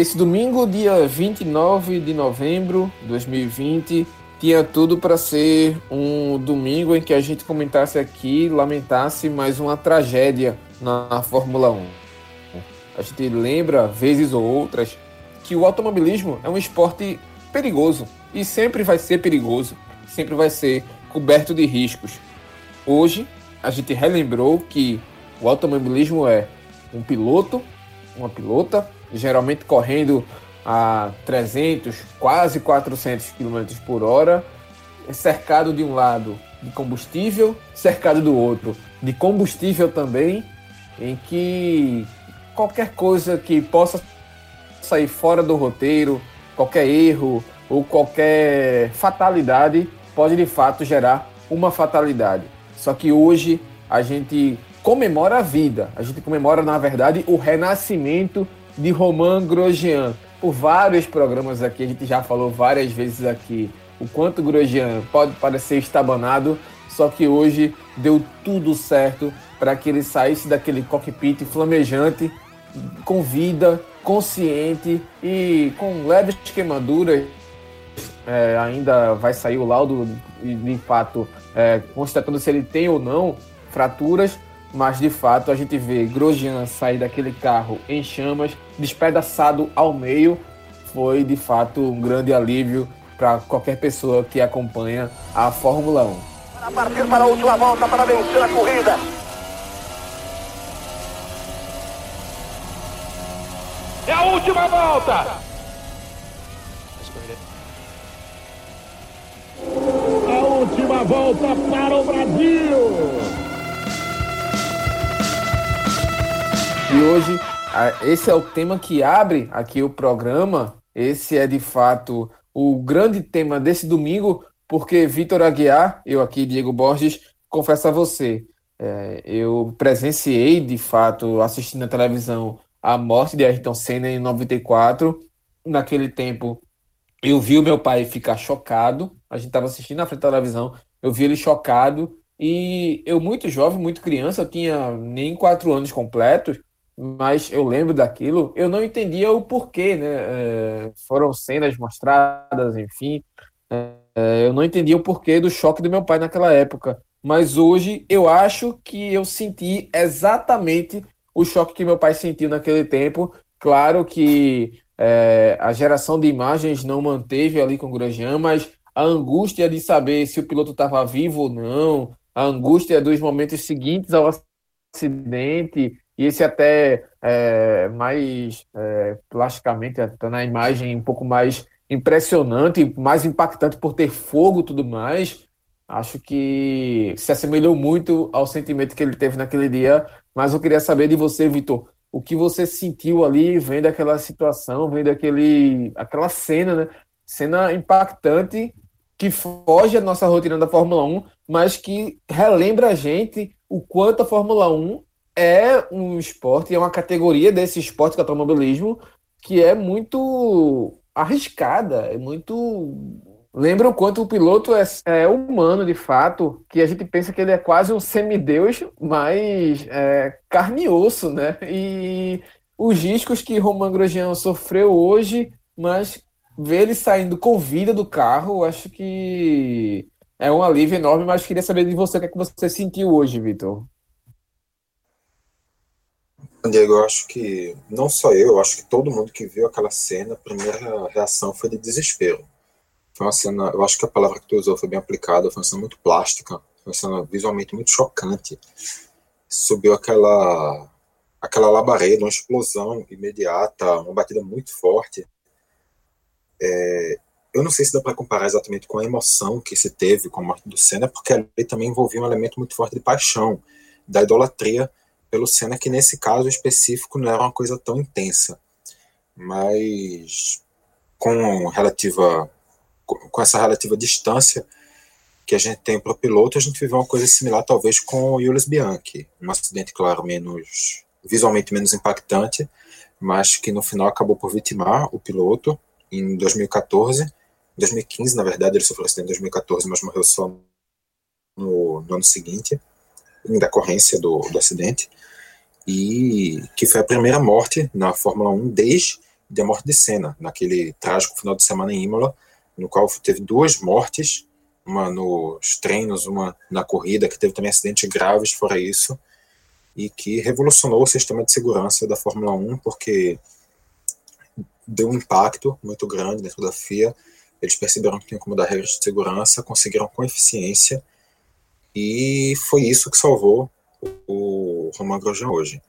Esse domingo, dia 29 de novembro de 2020, tinha tudo para ser um domingo em que a gente comentasse aqui, lamentasse mais uma tragédia na Fórmula 1. A gente lembra, vezes ou outras, que o automobilismo é um esporte perigoso e sempre vai ser perigoso, sempre vai ser coberto de riscos. Hoje, a gente relembrou que o automobilismo é um piloto, uma pilota geralmente correndo a 300, quase 400 km por hora, cercado de um lado de combustível, cercado do outro de combustível também, em que qualquer coisa que possa sair fora do roteiro, qualquer erro ou qualquer fatalidade pode de fato gerar uma fatalidade. Só que hoje a gente comemora a vida, a gente comemora na verdade o renascimento de Romain Grosjean. Por vários programas aqui, a gente já falou várias vezes aqui o quanto Grosjean pode parecer estabanado, só que hoje deu tudo certo para que ele saísse daquele cockpit flamejante, com vida, consciente e com leves queimaduras. É, ainda vai sair o laudo de fato é, constatando se ele tem ou não fraturas, mas de fato a gente vê Grosjean sair daquele carro em chamas, despedaçado ao meio, foi de fato um grande alívio para qualquer pessoa que acompanha a Fórmula 1. Para partir para a última volta para vencer a corrida. É a última volta! A última volta para o Brasil! E hoje, esse é o tema que abre aqui o programa. Esse é de fato o grande tema desse domingo, porque Vitor Aguiar, eu aqui, Diego Borges, confesso a você, é, eu presenciei de fato, assistindo na televisão, a morte de Ayrton Senna em 94. Naquele tempo, eu vi o meu pai ficar chocado. A gente estava assistindo na frente da televisão, eu vi ele chocado. E eu, muito jovem, muito criança, tinha nem quatro anos completos, mas eu lembro daquilo, eu não entendia o porquê, né? É, foram cenas mostradas, enfim. É, eu não entendia o porquê do choque do meu pai naquela época. Mas hoje eu acho que eu senti exatamente o choque que meu pai sentiu naquele tempo. Claro que é, a geração de imagens não manteve ali com o Grosjean, mas a angústia de saber se o piloto estava vivo ou não, a angústia dos momentos seguintes ao acidente, e esse até é, mais é, plasticamente, até na imagem um pouco mais impressionante, mais impactante por ter fogo e tudo mais, acho que se assemelhou muito ao sentimento que ele teve naquele dia. Mas eu queria saber de você, Vitor, o que você sentiu ali vendo aquela situação, vendo aquele, aquela cena, né? Cena impactante que foge da nossa rotina da Fórmula 1, mas que relembra a gente o quanto a Fórmula 1 é um esporte, é uma categoria desse esporte que é o automobilismo que é muito arriscada, é muito. Lembra o quanto o piloto é, é, humano de fato, que a gente pensa que ele é quase um semideus, mas é carne e osso, né? E os riscos que Roman Grosjean sofreu hoje, mas ver ele saindo com vida do carro, acho que é um alívio enorme, mas queria saber de você o que, é que você sentiu hoje, Vitor. Eu acho que não só eu, eu acho que todo mundo que viu aquela cena, a primeira reação foi de desespero. Foi uma cena, eu acho que a palavra que tu usou foi bem aplicada, foi uma cena muito plástica, foi uma cena visualmente muito chocante. Subiu aquela aquela labareda, uma explosão imediata, uma batida muito forte. É, eu não sei se dá para comparar exatamente com a emoção que se teve com a morte do Senna, porque ali também envolvia um elemento muito forte de paixão, da idolatria pelo Senna, que nesse caso específico não era uma coisa tão intensa. Mas com relativa com essa relativa distância que a gente tem para o piloto, a gente viveu uma coisa similar talvez com o Julius Bianchi, um acidente claro menos visualmente menos impactante, mas que no final acabou por vitimar o piloto em 2014, 2015 na verdade ele sofreu acidente em 2014, mas morreu só no, no ano seguinte em decorrência do, do acidente, e que foi a primeira morte na Fórmula 1 desde de a morte de Senna, naquele trágico final de semana em Imola, no qual teve duas mortes, uma nos treinos, uma na corrida, que teve também acidentes graves fora isso, e que revolucionou o sistema de segurança da Fórmula 1, porque deu um impacto muito grande dentro da FIA. Eles perceberam que tinham como dar regras de segurança, conseguiram com eficiência, e foi isso que salvou o Romain Grosjean hoje.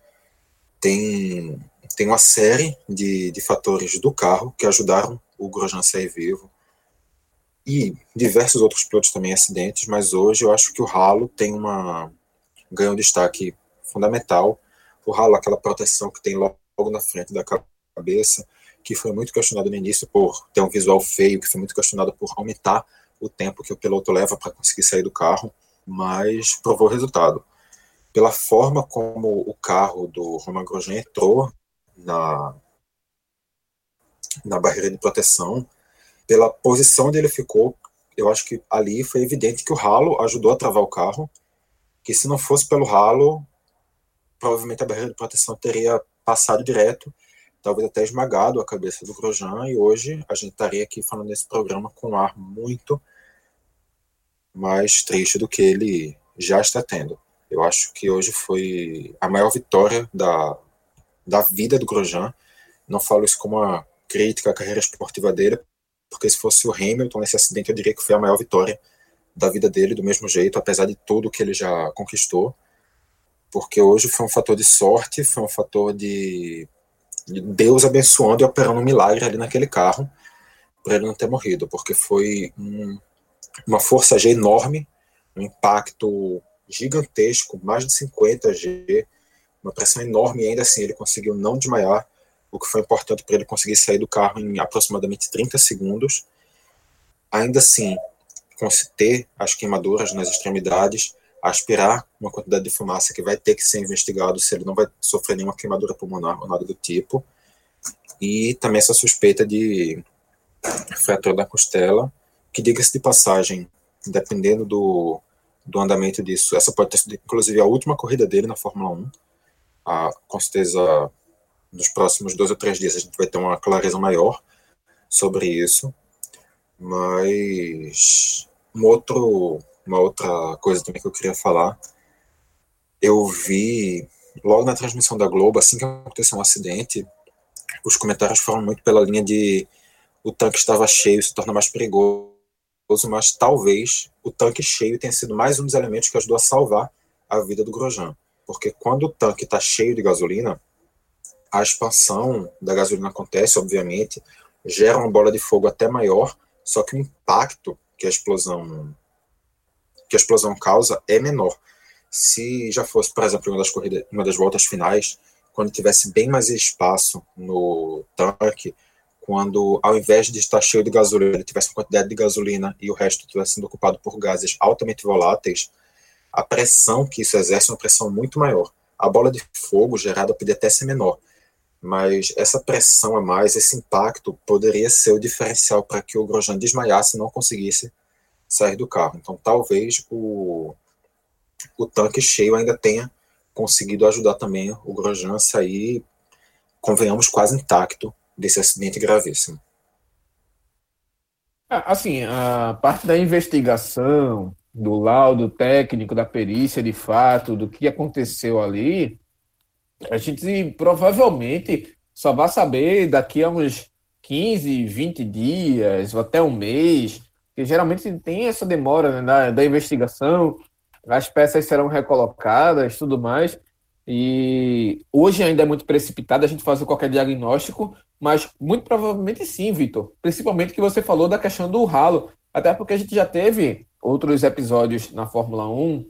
Tem, tem uma série de, de fatores do carro que ajudaram o Grosjean a sair vivo, e diversos outros pilotos também acidentes, mas hoje eu acho que o ralo tem uma ganha um destaque fundamental. O ralo, aquela proteção que tem logo na frente da cabeça, que foi muito questionado no início por ter um visual feio, que foi muito questionado por aumentar o tempo que o piloto leva para conseguir sair do carro, mas provou o resultado. Pela forma como o carro do Romain Grosjean entrou na, na barreira de proteção, pela posição onde ele ficou, eu acho que ali foi evidente que o ralo ajudou a travar o carro, que se não fosse pelo ralo, provavelmente a barreira de proteção teria passado direto, talvez até esmagado a cabeça do Grosjean, e hoje a gente estaria aqui falando nesse programa com um ar muito mais triste do que ele já está tendo. Eu acho que hoje foi a maior vitória da, da vida do Grosjean. Não falo isso como uma crítica à carreira esportiva dele, porque se fosse o Hamilton nesse acidente, eu diria que foi a maior vitória da vida dele, do mesmo jeito, apesar de tudo que ele já conquistou, porque hoje foi um fator de sorte, foi um fator de, de Deus abençoando e operando um milagre ali naquele carro, para ele não ter morrido, porque foi um, uma força G enorme, um impacto gigantesco, mais de 50 G, uma pressão enorme, e ainda assim ele conseguiu não desmaiar, o que foi importante para ele conseguir sair do carro em aproximadamente 30 segundos. Ainda assim, ter as queimaduras nas extremidades, aspirar uma quantidade de fumaça que vai ter que ser investigado se ele não vai sofrer nenhuma queimadura pulmonar ou nada do tipo. E também essa suspeita de fratura da costela, que diga-se de passagem, dependendo do, do andamento disso, essa pode ter sido inclusive a última corrida dele na Fórmula 1. Ah, com certeza nos próximos dois ou três dias a gente vai ter uma clareza maior sobre isso. Mas um outro, uma outra coisa também que eu queria falar, eu vi logo na transmissão da Globo, assim que aconteceu um acidente, os comentários foram muito pela linha de o tanque estava cheio, isso torna mais perigoso, mas talvez o tanque cheio tenha sido mais um dos elementos que ajudou a salvar a vida do Grosjean. Porque quando o tanque está cheio de gasolina, a expansão da gasolina acontece, obviamente, gera uma bola de fogo até maior, só que o impacto que a explosão que a explosão causa é menor. Se já fosse, por exemplo, uma das corridas, uma das voltas finais, quando tivesse bem mais espaço no tanque, quando ao invés de estar cheio de gasolina, ele tivesse uma quantidade de gasolina e o resto estivesse sendo ocupado por gases altamente voláteis, a pressão que isso exerce é uma pressão muito maior. A bola de fogo gerada poderia até ser menor, mas essa pressão a mais, esse impacto, poderia ser o diferencial para que o Grosjean desmaiasse e não conseguisse sair do carro. Então, talvez o, o tanque cheio ainda tenha conseguido ajudar também o Grosjean a sair, convenhamos, quase intacto desse acidente gravíssimo. Ah, assim, a parte da investigação, do laudo técnico, da perícia de fato, do que aconteceu ali, a gente provavelmente só vai saber daqui a uns 15, 20 dias, até um mês, que geralmente tem essa demora né, da, da investigação, as peças serão recolocadas, tudo mais. E hoje ainda é muito precipitado a gente fazer qualquer diagnóstico, mas muito provavelmente sim, Vitor. Principalmente que você falou da questão do ralo. Até porque a gente já teve outros episódios na Fórmula 1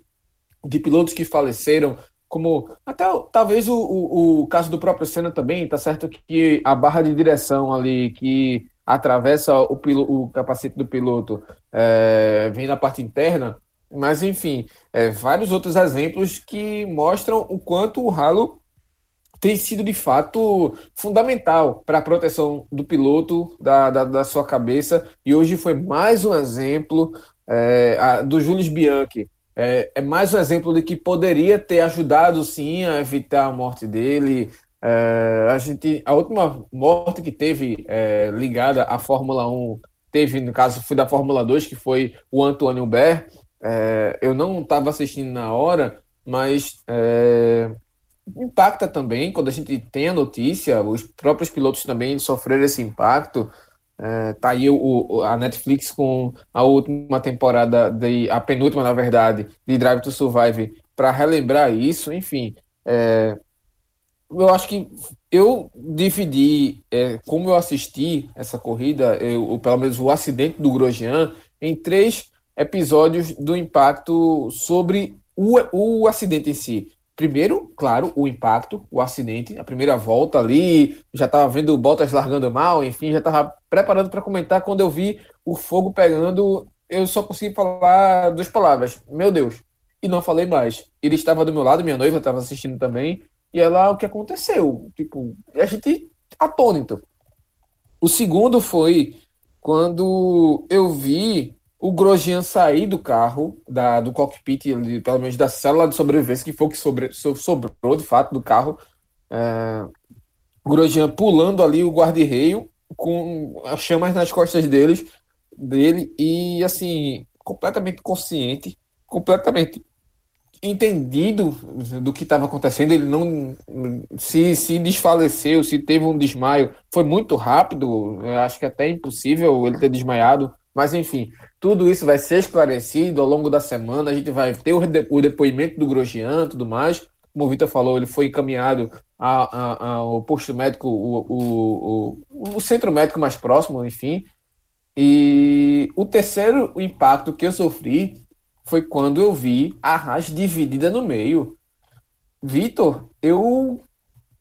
de pilotos que faleceram como até talvez o, o, o, caso do próprio Senna também, tá certo que a barra de direção ali que atravessa o, o capacete do piloto é, vem na parte interna, mas enfim, é, vários outros exemplos que mostram o quanto o ralo tem sido de fato fundamental para a proteção do piloto, da, da, da, sua cabeça, e hoje foi mais um exemplo é, a, do Jules Bianchi, é, é, mais um exemplo de que poderia ter ajudado sim a evitar a morte dele. É, a gente, a última morte que teve é, ligada à Fórmula 1, teve, no caso, foi da Fórmula 2, que foi o Antônio Ber. É, eu não estava assistindo na hora, mas é, impacta também quando a gente tem a notícia, os próprios pilotos também sofreram esse impacto. É, tá aí o, a Netflix com a última temporada, de, a penúltima, na verdade, de Drive to Survive, para relembrar isso. Enfim, é, eu acho que eu dividi é, como eu assisti essa corrida, eu, pelo menos o acidente do Grosjean, em três episódios do impacto sobre o, o acidente em si. Primeiro, claro, o impacto, o acidente, a primeira volta ali, já estava vendo o Bottas largando mal, enfim, já estava preparando para comentar quando eu vi o fogo pegando, eu só consegui falar duas palavras, meu Deus, e não falei mais. Ele estava do meu lado, minha noiva estava assistindo também, e ela, o que aconteceu? Tipo, a gente atônito. O segundo foi quando eu vi o Grosjean sair do carro, da, do cockpit, pelo menos da célula de sobrevivência, que foi o que sobre, sobrou de fato do carro. É, o Grosjean pulando ali o guarda-reio, com as chamas nas costas deles, dele, e assim, completamente consciente, completamente entendido do que estava acontecendo, ele não se, se desfaleceu, se teve um desmaio, foi muito rápido, acho que até impossível ele ter desmaiado, mas enfim, tudo isso vai ser esclarecido ao longo da semana, a gente vai ter o, de, o depoimento do Grosjean tudo mais, como o Vitor falou, ele foi encaminhado ao posto médico, o, o, o, o centro médico mais próximo, enfim, e o terceiro impacto que eu sofri foi quando eu vi a Haas dividida no meio. Vitor, eu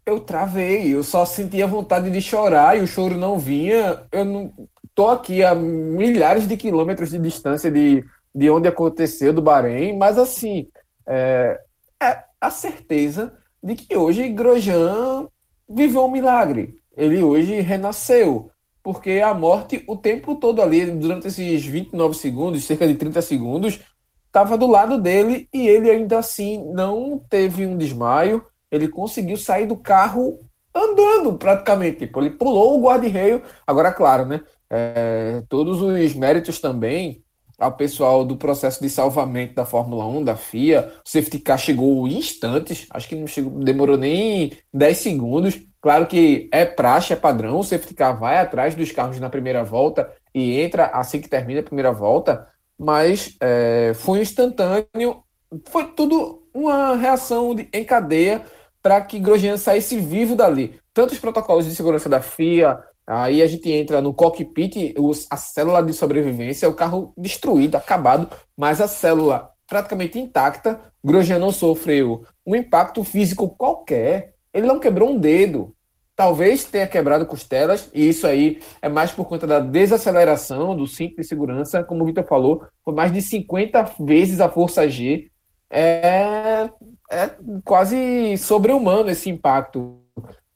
eu travei, eu só sentia vontade de chorar e o choro não vinha. Eu não tô aqui a milhares de quilômetros de distância de, de onde aconteceu do Bahrein, mas assim, é, é a certeza de que hoje Grosjean viveu um milagre. Ele hoje renasceu, porque a morte o tempo todo ali, durante esses 29 segundos, cerca de 30 segundos, estava do lado dele e ele ainda assim não teve um desmaio. Ele conseguiu sair do carro andando praticamente. Tipo, ele pulou o guarda-reio. Agora, claro, né? É, todos os méritos também ao pessoal do processo de salvamento da Fórmula 1, da FIA. O safety car chegou instantes, acho que não chegou, demorou nem 10 segundos. Claro que é praxe, é padrão, o safety car vai atrás dos carros na primeira volta e entra assim que termina a primeira volta, mas é, foi instantâneo, foi tudo uma reação de, em cadeia para que Grosjean saísse vivo dali. Tanto os protocolos de segurança da FIA, aí a gente entra no cockpit, os, a célula de sobrevivência, o carro destruído, acabado, mas a célula praticamente intacta. Grosjean não sofreu um impacto físico qualquer, ele não quebrou um dedo, Talvez tenha quebrado costelas, e isso aí é mais por conta da desaceleração do cinto de segurança, como o Vitor falou, foi mais de 50 vezes a força G. É, é quase sobre-humano esse impacto.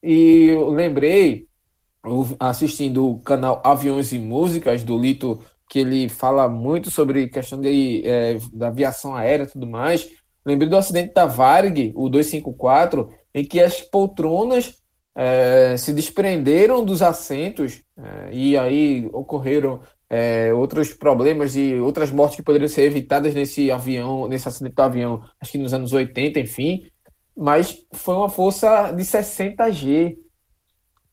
E eu lembrei, assistindo o canal Aviões e Músicas, do Lito, que ele fala muito sobre questão de, é, da aviação aérea e tudo mais. Lembrei do acidente da Varg, o 254, em que as poltronas é, se desprenderam dos assentos é, e aí ocorreram é, outros problemas e outras mortes que poderiam ser evitadas nesse avião, nesse acidente do avião, acho que nos anos 80, enfim, mas foi uma força de 60G.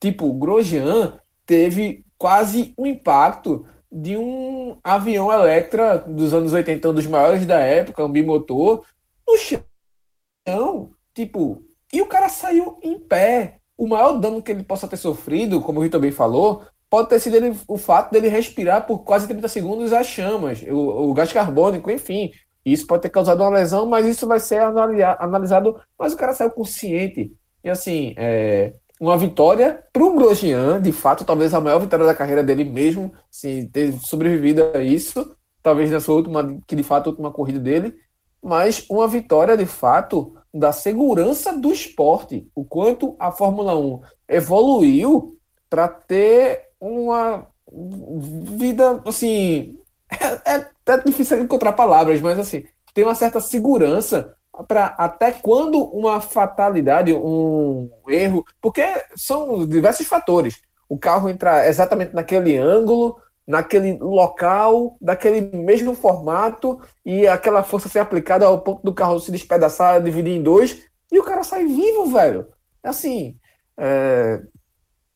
Tipo, Grosjean teve quase um impacto de um avião Electra dos anos 80, um dos maiores da época, um bimotor, no chão, tipo, e o cara saiu em pé, o maior dano que ele possa ter sofrido, como o Rito também falou, pode ter sido ele, o fato dele respirar por quase 30 segundos as chamas, o, o gás carbônico, enfim. Isso pode ter causado uma lesão, mas isso vai ser analisado. Mas o cara saiu consciente. E assim, é, uma vitória para o Grosjean, de fato, talvez a maior vitória da carreira dele mesmo, se ter sobrevivido a isso, talvez na sua última, que de fato última corrida dele, mas uma vitória de fato da segurança do esporte, o quanto a Fórmula 1 evoluiu para ter uma vida, assim, é, é, é, difícil encontrar palavras, mas assim, tem uma certa segurança para até quando uma fatalidade, um erro, porque são diversos fatores. O carro entrar exatamente naquele ângulo, naquele local, daquele mesmo formato, e aquela força ser aplicada ao ponto do carro se despedaçar, dividir em dois, e o cara sai vivo, velho. Assim, é,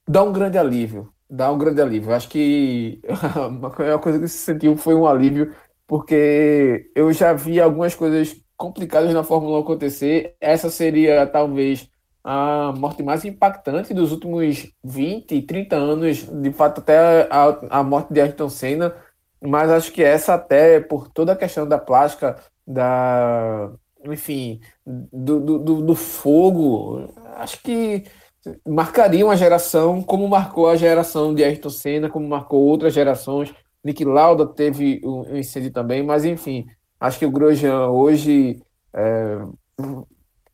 dá um grande alívio. Dá um grande alívio. Acho que a maior coisa que se sentiu foi um alívio, porque eu já vi algumas coisas complicadas na Fórmula 1 acontecer. Essa seria talvez a morte mais impactante dos últimos 20, 30 anos, de fato, até a, a morte de Ayrton Senna. Mas acho que essa, até por toda a questão da plástica, da. Enfim, do, do, do fogo, acho que marcaria uma geração como marcou a geração de Ayrton Senna, como marcou outras gerações. Nick Lauda teve um incêndio também, mas enfim, acho que o Grosjean hoje é,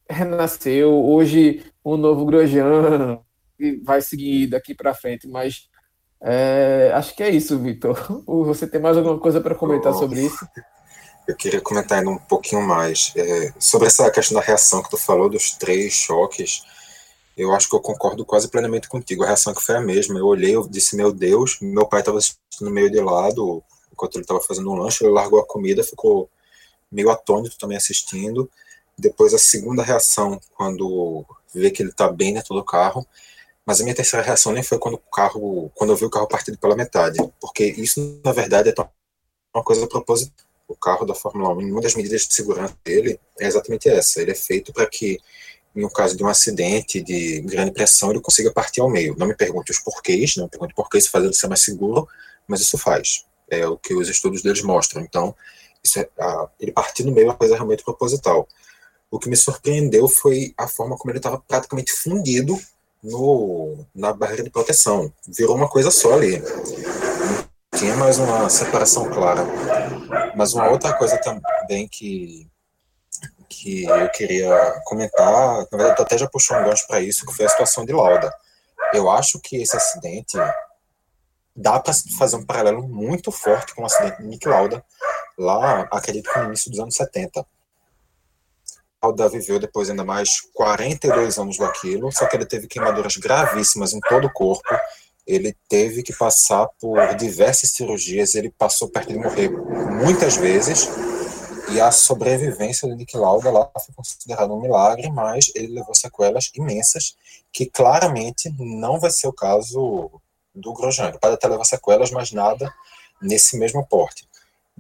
renasceu, hoje o novo Grosjean vai seguir daqui para frente, mas é, acho que é isso, Vitor. Você tem mais alguma coisa para comentar sobre isso? Eu queria comentar ainda um pouquinho mais é, sobre essa questão da reação que tu falou dos três choques eu acho que eu concordo quase plenamente contigo. A reação que foi a mesma. Eu olhei, eu disse, meu Deus, meu pai estava assistindo meio de lado, enquanto ele estava fazendo um lanche, ele largou a comida, ficou meio atônito também assistindo. Depois a segunda reação, quando vê que ele está bem dentro do carro. Mas a minha terceira reação nem foi quando o carro, quando eu vi o carro partido pela metade, porque isso na verdade é uma coisa proposital. O carro da Fórmula 1, uma das medidas de segurança dele é exatamente essa. Ele é feito para que em um caso de um acidente de grande pressão, ele consiga partir ao meio. Não me pergunte os porquês, não me pergunte por que isso faz ele ser mais seguro, mas isso faz. É o que os estudos deles mostram. Então, é, a, ele partir no meio é uma coisa realmente proposital. O que me surpreendeu foi a forma como ele estava praticamente fundido no, na barreira de proteção. Virou uma coisa só ali. Não tinha mais uma separação clara. Mas uma outra coisa também que que eu queria comentar, na verdade, tu até já puxou um gancho para isso, que foi a situação de Lauda. Eu acho que esse acidente dá para fazer um paralelo muito forte com o acidente de Nick Lauda, lá, acredito que no início dos anos 70. Lauda viveu depois ainda mais 42 anos daquilo, só que ele teve queimaduras gravíssimas em todo o corpo, ele teve que passar por diversas cirurgias, ele passou perto de morrer muitas vezes, e a sobrevivência do Nick Lauda lá foi considerada um milagre, mas ele levou sequelas imensas, que claramente não vai ser o caso do Grosjean. Ele pode até levar sequelas, mas nada nesse mesmo porte.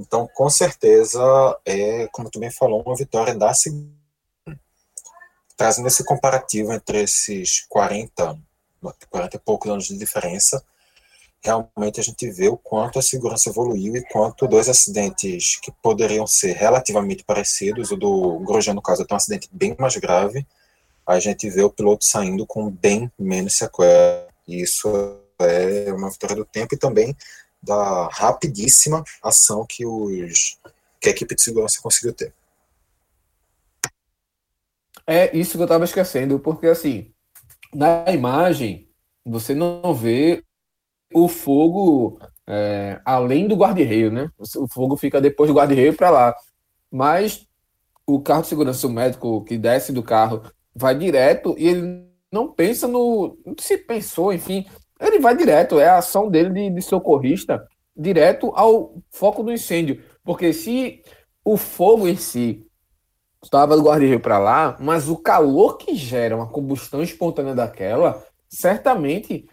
Então, com certeza, é, como tu bem falou, uma vitória da trazendo esse comparativo entre esses 40, 40 e poucos anos de diferença, realmente a gente vê o quanto a segurança evoluiu e quanto dois acidentes que poderiam ser relativamente parecidos, o do Grosjean, no caso, é um acidente bem mais grave, a gente vê o piloto saindo com bem menos sequela. E isso é uma vitória do tempo e também da rapidíssima ação que, os, que a equipe de segurança conseguiu ter. É isso que eu estava esquecendo, porque assim, na imagem, você não vê o fogo é, além do guarda-reio, né? O fogo fica depois do guarda-reio para lá. Mas o carro de segurança, o médico que desce do carro, vai direto e ele não pensa no. Se pensou, enfim, ele vai direto. É a ação dele de, de socorrista direto ao foco do incêndio. Porque se o fogo em si estava do guarda-reio para lá, mas o calor que gera uma combustão espontânea daquela, certamente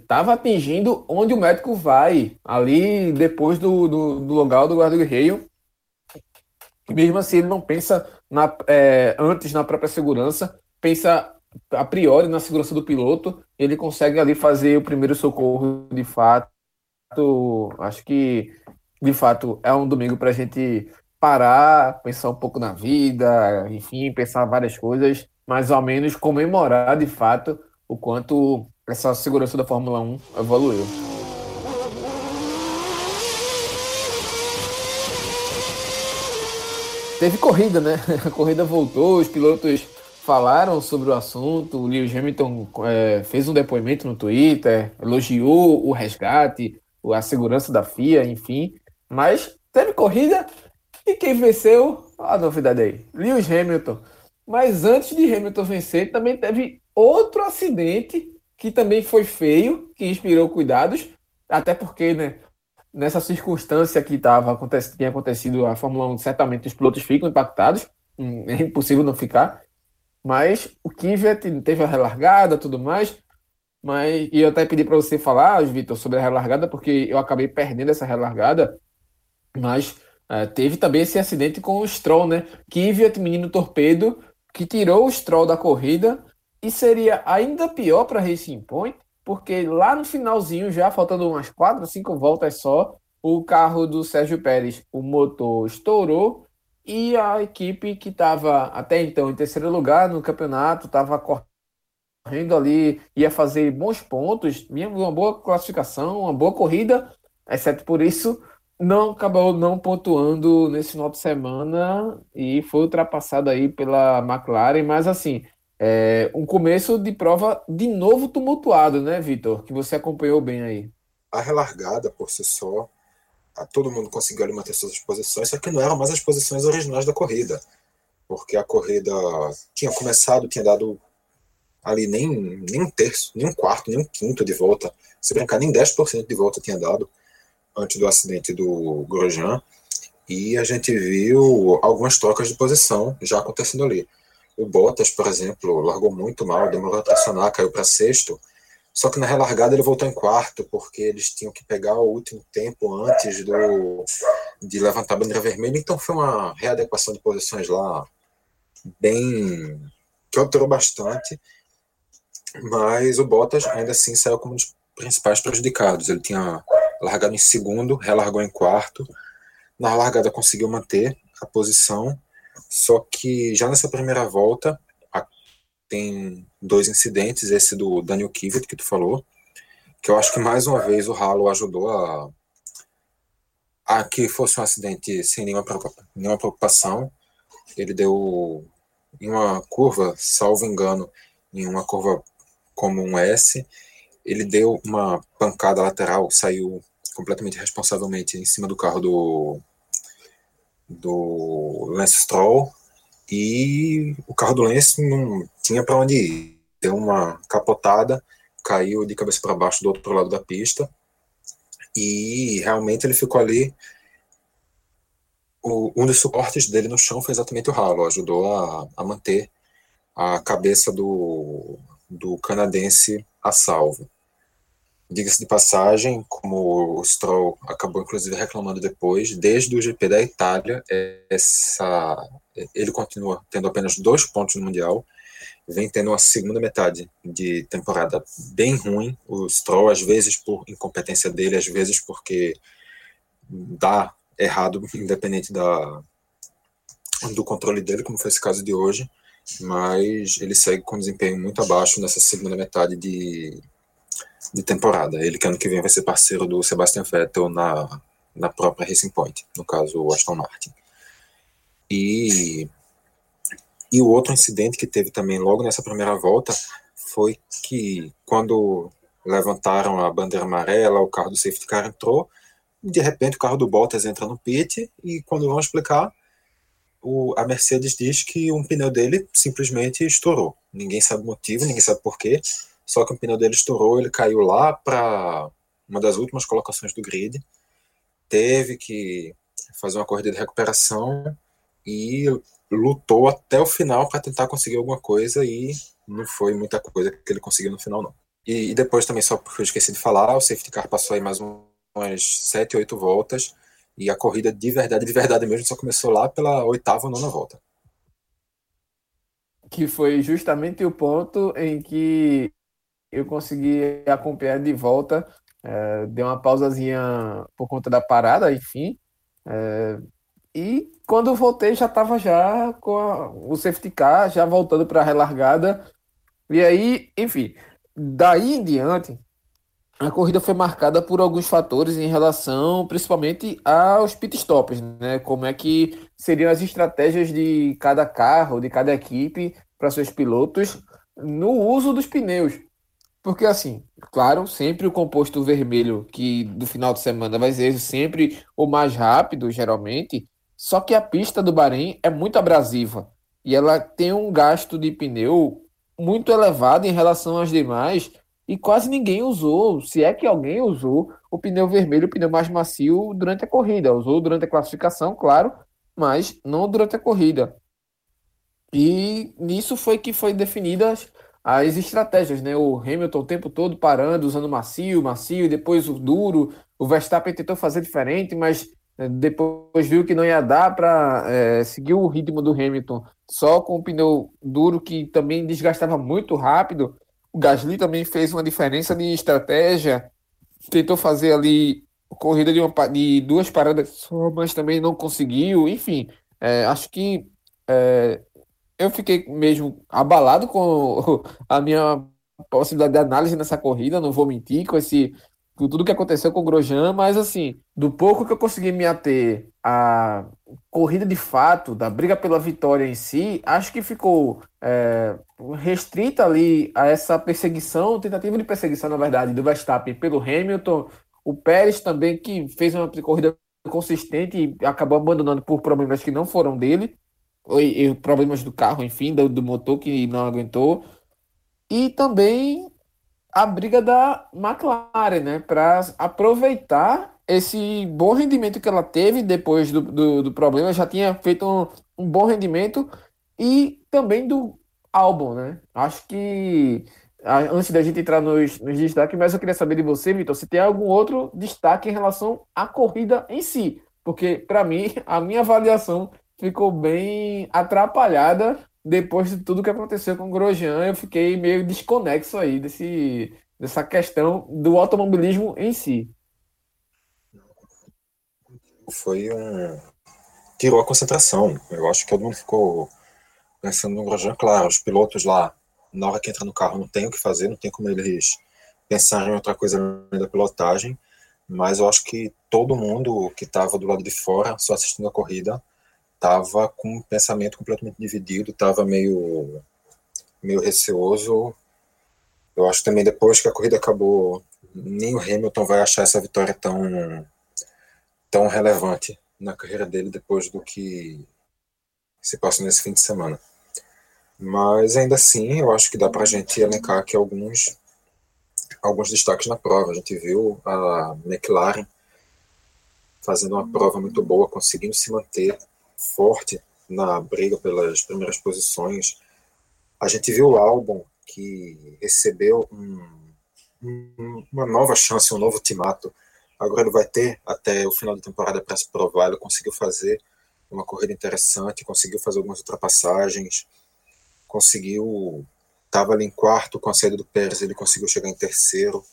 estava é, atingindo onde o médico vai, ali depois do, do, do local do guarda-reio. Mesmo assim, ele não pensa na, é, antes na própria segurança, pensa a priori na segurança do piloto, ele consegue ali fazer o primeiro socorro de fato. Acho que, de fato, é um domingo para a gente parar, pensar um pouco na vida, enfim, pensar várias coisas, mas ao menos comemorar de fato o quanto essa segurança da Fórmula 1 evoluiu. Teve corrida, né? A corrida voltou, os pilotos falaram sobre o assunto. O Lewis Hamilton é, fez um depoimento no Twitter, elogiou o resgate, a segurança da FIA, enfim. Mas teve corrida e quem venceu Olha a novidade aí. Lewis Hamilton. Mas antes de Hamilton vencer, também teve outro acidente que também foi feio, que inspirou cuidados, até porque, né, nessa circunstância que tava, tinha acontecido a Fórmula 1, certamente os pilotos ficam impactados, hum, é impossível não ficar, mas o Kvyat teve a relargada tudo mais, mas e eu até pedi para você falar, Vitor, sobre a relargada, porque eu acabei perdendo essa relargada, mas é, teve também esse acidente com o Stroll, né? Kvyat, menino torpedo, que tirou o Stroll da corrida e seria ainda pior para Racing Point, porque lá no finalzinho, já faltando umas 4, 5 voltas só, o carro do Sérgio Pérez, o motor estourou e a equipe que estava até então em terceiro lugar no campeonato, estava correndo ali, ia fazer bons pontos, uma boa classificação, uma boa corrida, exceto por isso, não acabou não pontuando nesse final de semana e foi ultrapassado aí pela McLaren, mas assim, é um começo de prova de novo tumultuado, né, Vitor? Que você acompanhou bem aí. A relargada por si só, todo mundo conseguiu ali manter suas posições, só que não eram mais as posições originais da corrida, porque a corrida tinha começado, tinha dado ali nem, nem um terço, nem um quarto, nem um quinto de volta, se brincar, nem 10% de volta tinha dado antes do acidente do Grosjean, e a gente viu algumas trocas de posição já acontecendo ali. O Bottas, por exemplo, largou muito mal, demorou a tracionar, caiu para sexto. Só que na relargada ele voltou em quarto, porque eles tinham que pegar o último tempo antes do de levantar a bandeira vermelha. Então foi uma readequação de posições lá bem. que alterou bastante. Mas o Bottas ainda assim saiu como um dos principais prejudicados. Ele tinha largado em segundo, relargou em quarto. Na largada conseguiu manter a posição só que já nessa primeira volta tem dois incidentes, esse do Daniel Kivet que tu falou, que eu acho que mais uma vez o Halo ajudou a, a que fosse um acidente sem nenhuma nenhuma preocupação. Ele deu em uma curva, salvo engano, em uma curva como um S, ele deu uma pancada lateral, saiu completamente responsavelmente em cima do carro do do Lance Stroll e o carro do Lance não tinha para onde ir. Deu uma capotada, caiu de cabeça para baixo do outro lado da pista e realmente ele ficou ali. O, um dos suportes dele no chão foi exatamente o ralo, ajudou a, a manter a cabeça do, do canadense a salvo. Diga-se de passagem, como o Stroll acabou inclusive reclamando depois, desde o GP da Itália, essa, ele continua tendo apenas dois pontos no Mundial, vem tendo uma segunda metade de temporada bem ruim. O Stroll, às vezes por incompetência dele, às vezes porque dá errado, independente da, do controle dele, como foi esse caso de hoje, mas ele segue com desempenho muito abaixo nessa segunda metade de de temporada. Ele que ano que vem vai ser parceiro do Sebastian Vettel na, na própria Racing Point, no caso o Aston Martin. E, e o outro incidente que teve também logo nessa primeira volta foi que quando levantaram a bandeira amarela, o carro do safety car entrou, de repente o carro do Bottas entra no pit e quando vão explicar, o, a Mercedes diz que um pneu dele simplesmente estourou. Ninguém sabe o motivo, ninguém sabe porquê só que o pneu dele estourou, ele caiu lá para uma das últimas colocações do grid, teve que fazer uma corrida de recuperação e lutou até o final para tentar conseguir alguma coisa e não foi muita coisa que ele conseguiu no final não. E, e depois também, só porque eu esqueci de falar, o safety car passou aí mais umas sete, oito voltas e a corrida de verdade, de verdade mesmo, só começou lá pela oitava ou nona volta. Que foi justamente o ponto em que eu consegui acompanhar de volta. É, deu uma pausazinha por conta da parada, enfim. É, e quando voltei já estava já com a, o safety car já voltando para a relargada. E aí, enfim, daí em diante, a corrida foi marcada por alguns fatores em relação, principalmente aos pit stops, né? Como é que seriam as estratégias de cada carro, de cada equipe para seus pilotos no uso dos pneus. Porque, assim, claro, sempre o composto vermelho, que do final de semana vai ser sempre o mais rápido, geralmente, Só que a pista do Bahrein é muito abrasiva e ela tem um gasto de pneu muito elevado em relação às demais e quase ninguém usou, se é que alguém usou, o pneu vermelho, o pneu mais macio durante a corrida. Usou durante a classificação, claro, mas não durante a corrida. E nisso foi que foi definidas as estratégias, né? O Hamilton o tempo todo parando, usando macio, macio, depois o duro. O Verstappen tentou fazer diferente, mas depois viu que não ia dar para é, seguir o ritmo do Hamilton só com o pneu duro, que também desgastava muito rápido. O Gasly também fez uma diferença de estratégia, tentou fazer ali corrida de, uma, de duas paradas só, mas também não conseguiu. Enfim, é, acho que é, eu fiquei mesmo abalado com a minha possibilidade de análise nessa corrida, não vou mentir, com esse com tudo que aconteceu com o Grosjean, mas assim, do pouco que eu consegui me ater à corrida de fato, da briga pela vitória em si, acho que ficou é, restrita ali a essa perseguição, tentativa de perseguição, na verdade, do Verstappen pelo Hamilton, o Pérez também, que fez uma corrida consistente e acabou abandonando por problemas que não foram dele, e, problemas do carro, enfim, do, do motor que não aguentou. E também a briga da McLaren, né? Para aproveitar esse bom rendimento que ela teve depois do, do, do problema, já tinha feito um, um, bom rendimento e também do álbum, né? Acho que antes da gente entrar nos, nos destaques, mas eu queria saber de você, Vitor, se tem algum outro destaque em relação à corrida em si, porque para mim a minha avaliação ficou bem atrapalhada depois de tudo que aconteceu com o Grosjean, eu fiquei meio desconexo aí desse, dessa questão do automobilismo em si. Foi um. tirou a concentração. Eu acho que todo mundo ficou pensando no Grosjean. Claro, os pilotos lá, na hora que entra no carro, não tem o que fazer, não tem como eles pensarem em outra coisa além da pilotagem. Mas eu acho que todo mundo que estava do lado de fora, só assistindo a corrida, estava com um pensamento completamente dividido, estava meio, meio receoso. Eu acho também depois que a corrida acabou, nem o Hamilton vai achar essa vitória tão, tão relevante na carreira dele depois do que se passou nesse fim de semana. Mas ainda assim, eu acho que dá para a gente elencar aqui alguns, alguns destaques na prova. A gente viu a McLaren fazendo uma prova muito boa, conseguindo se manter forte na briga pelas primeiras posições. A gente viu o álbum que recebeu um, um, uma nova chance, um novo ultimato. Agora ele vai ter até o final da temporada para se provar. Ele conseguiu fazer uma corrida interessante, conseguiu fazer algumas ultrapassagens, conseguiu. Estava ali em quarto com a saída do Pérez, ele conseguiu chegar em terceiro.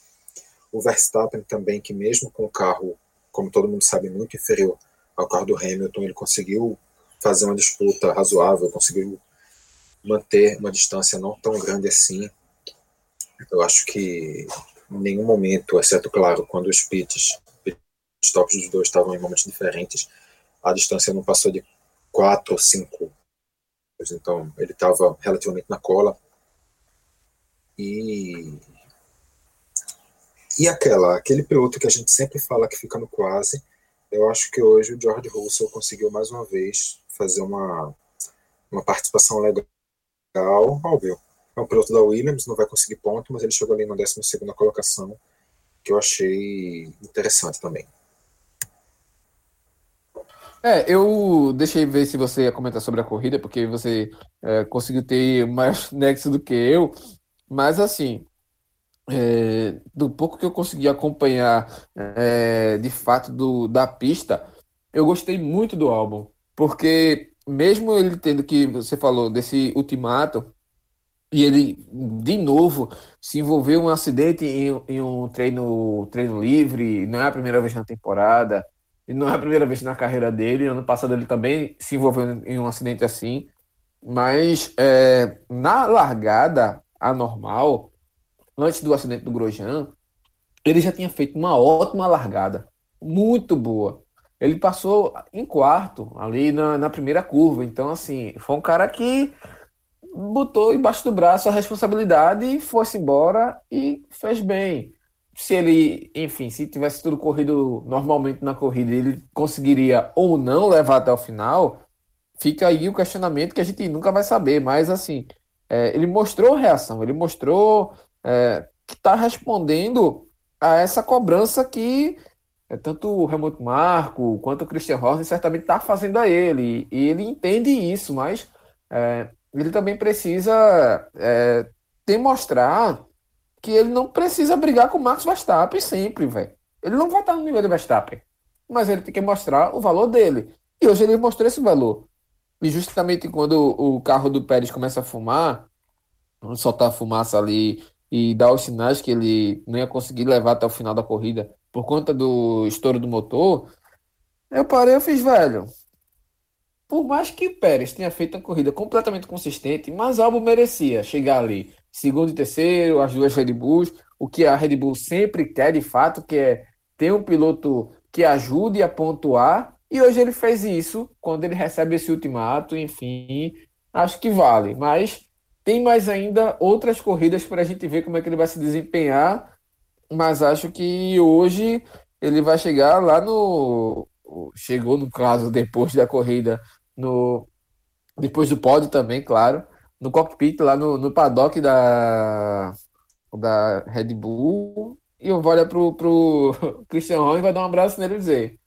O Verstappen também, que mesmo com o carro, como todo mundo sabe, muito inferior ao carro do Hamilton, ele conseguiu fazer uma disputa razoável, conseguiu manter uma distância não tão grande assim. Eu acho que em nenhum momento, exceto, claro, quando os pits, os tops dos dois estavam em momentos diferentes, a distância não passou de 4 ou 5. Então, ele estava relativamente na cola. E. E aquela, aquele piloto que a gente sempre fala que fica no quase, eu acho que hoje o George Russell conseguiu mais uma vez fazer uma, uma participação legal. Óbvio, é um piloto da Williams, não vai conseguir ponto, mas ele chegou ali na 12 colocação, que eu achei interessante também. É, eu deixei ver se você ia comentar sobre a corrida, porque você é, conseguiu ter mais nexo do que eu, mas assim, é, do pouco que eu consegui acompanhar é, de fato do, da pista, eu gostei muito do álbum, porque mesmo ele tendo que, você falou, desse ultimato, e ele de novo se envolveu um acidente em, em um treino, treino livre, não é a primeira vez na temporada, e não é a primeira vez na carreira dele, ano passado ele também se envolveu em um acidente assim, mas é, na largada anormal, antes do acidente do Grosjean, ele já tinha feito uma ótima largada, muito boa. Ele passou em quarto, ali na, na primeira curva. Então, assim, foi um cara que botou embaixo do braço a responsabilidade e foi-se embora e fez bem. se ele, enfim, se tivesse tudo corrido normalmente na corrida, ele conseguiria ou não levar até o final, fica aí o questionamento que a gente nunca vai saber. Mas, assim, é, ele mostrou reação, ele mostrou é, que está respondendo a essa cobrança que é, tanto o Helmut Marko quanto o Christian Horner certamente está fazendo a ele. E ele entende isso, mas é, ele também precisa é, demonstrar que ele não precisa brigar com o Max Verstappen sempre, velho. Ele não vai estar no nível do Verstappen. Mas ele tem que mostrar o valor dele. E hoje ele mostrou esse valor. E justamente quando o carro do Pérez começa a fumar, soltar fumaça ali e dar os sinais que ele não ia conseguir levar até o final da corrida por conta do estouro do motor, eu parei e fiz, velho. Por mais que Pérez tenha feito uma corrida completamente consistente, mas Albon merecia chegar ali, segundo e terceiro, as duas Red Bulls, o que a Red Bull sempre quer de fato, que é ter um piloto que ajude a pontuar, e hoje ele fez isso quando ele recebe esse ultimato, enfim, acho que vale, mas tem mais ainda outras corridas para a gente ver como é que ele vai se desempenhar, mas acho que hoje ele vai chegar lá no. Chegou, no caso, depois da corrida, no depois do pódio também, claro, no cockpit, lá no, no paddock da, da Red Bull. E eu vou olhar pro, pro Christian Horner e vai dar um abraço nele e dizer: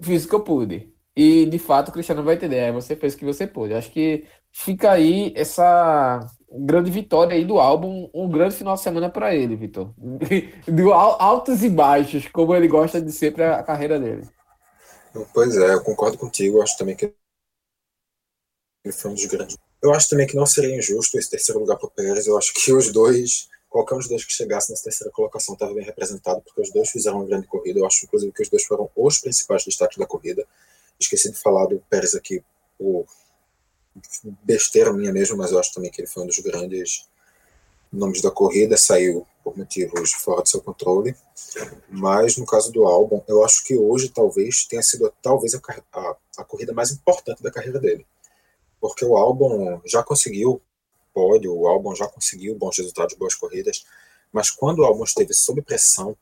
Fiz o que eu pude. E de fato o Cristiano vai entender, é, você fez o que você pôde. Acho que fica aí essa grande vitória aí do álbum, um grande final de semana para ele, Vitor. Do altos e baixos, como ele gosta de ser para a carreira dele. Pois é, eu concordo contigo. Eu acho também que ele foi um dos grandes. Eu acho também que não seria injusto esse terceiro lugar para o Pérez. Eu acho que os dois, qualquer um dos dois que chegasse nessa terceira colocação estava bem representado, porque os dois fizeram uma grande corrida. Eu acho, inclusive, que os dois foram os principais destaques da corrida. Esqueci de falar do Pérez aqui por besteira minha mesmo, mas eu acho também que ele foi um dos grandes nomes da corrida, saiu por motivos fora do seu controle. Mas no caso do álbum, eu acho que hoje talvez tenha sido talvez a, a, a corrida mais importante da carreira dele. Porque o álbum já conseguiu pódio, o álbum já conseguiu bons resultados, boas corridas, mas quando o álbum esteve sob pressão,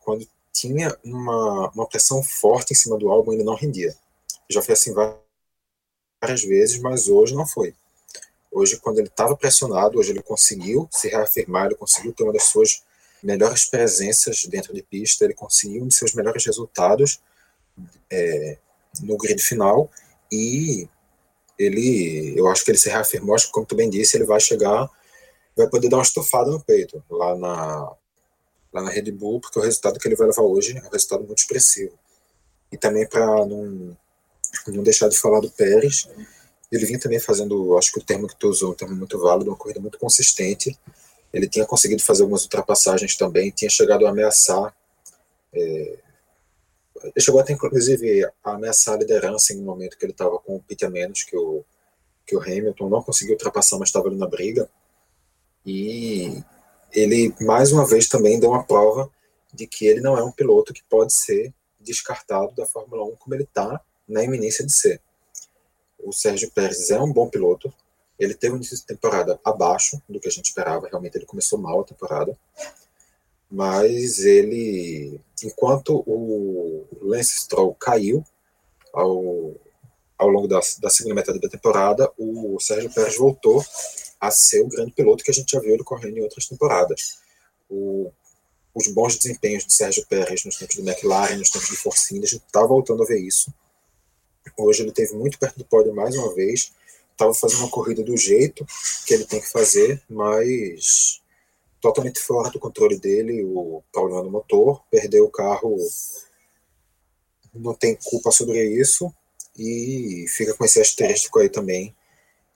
quando tinha uma, uma pressão forte em cima do álbum, ele não rendia. Já foi assim várias vezes, mas hoje não foi. Hoje, quando ele estava pressionado, hoje ele conseguiu se reafirmar, ele conseguiu ter uma das suas melhores presenças dentro de pista, ele conseguiu um de seus melhores resultados é, no grid final e ele, eu acho que ele se reafirmou, acho que como tu bem disse, ele vai chegar, vai poder dar uma estufada no peito lá na lá na Red Bull, porque o resultado que ele vai levar hoje é um resultado muito expressivo. E também para não não deixar de falar do Pérez. Ele vinha também fazendo, acho que o termo que tu usou, um termo muito válido, uma corrida muito consistente. Ele tinha conseguido fazer algumas ultrapassagens também, tinha chegado a ameaçar. É, ele chegou até, inclusive, a ameaçar a liderança em um momento que ele estava com o pit a menos que o, que o Hamilton. Não conseguiu ultrapassar, mas estava ali na briga. E ele, mais uma vez, também deu uma prova de que ele não é um piloto que pode ser descartado da Fórmula 1 como ele está na iminência de ser. O Sérgio Pérez é um bom piloto. Ele teve um início de temporada abaixo do que a gente esperava. Realmente ele começou mal a temporada. Mas ele, enquanto o Lance Stroll caiu ao, ao longo da, da segunda metade da temporada, o Sérgio Pérez voltou a ser o grande piloto que a gente já viu ele correndo em outras temporadas. O, os bons desempenhos de Sérgio Pérez nos tempos do McLaren, nos tempos de Force India, a gente está voltando a ver isso. Hoje ele teve muito perto do pódio mais uma vez. Estava fazendo uma corrida do jeito que ele tem que fazer, mas totalmente fora do controle dele, o problema do motor, perdeu o carro, não tem culpa sobre isso e fica com esse asterístico aí também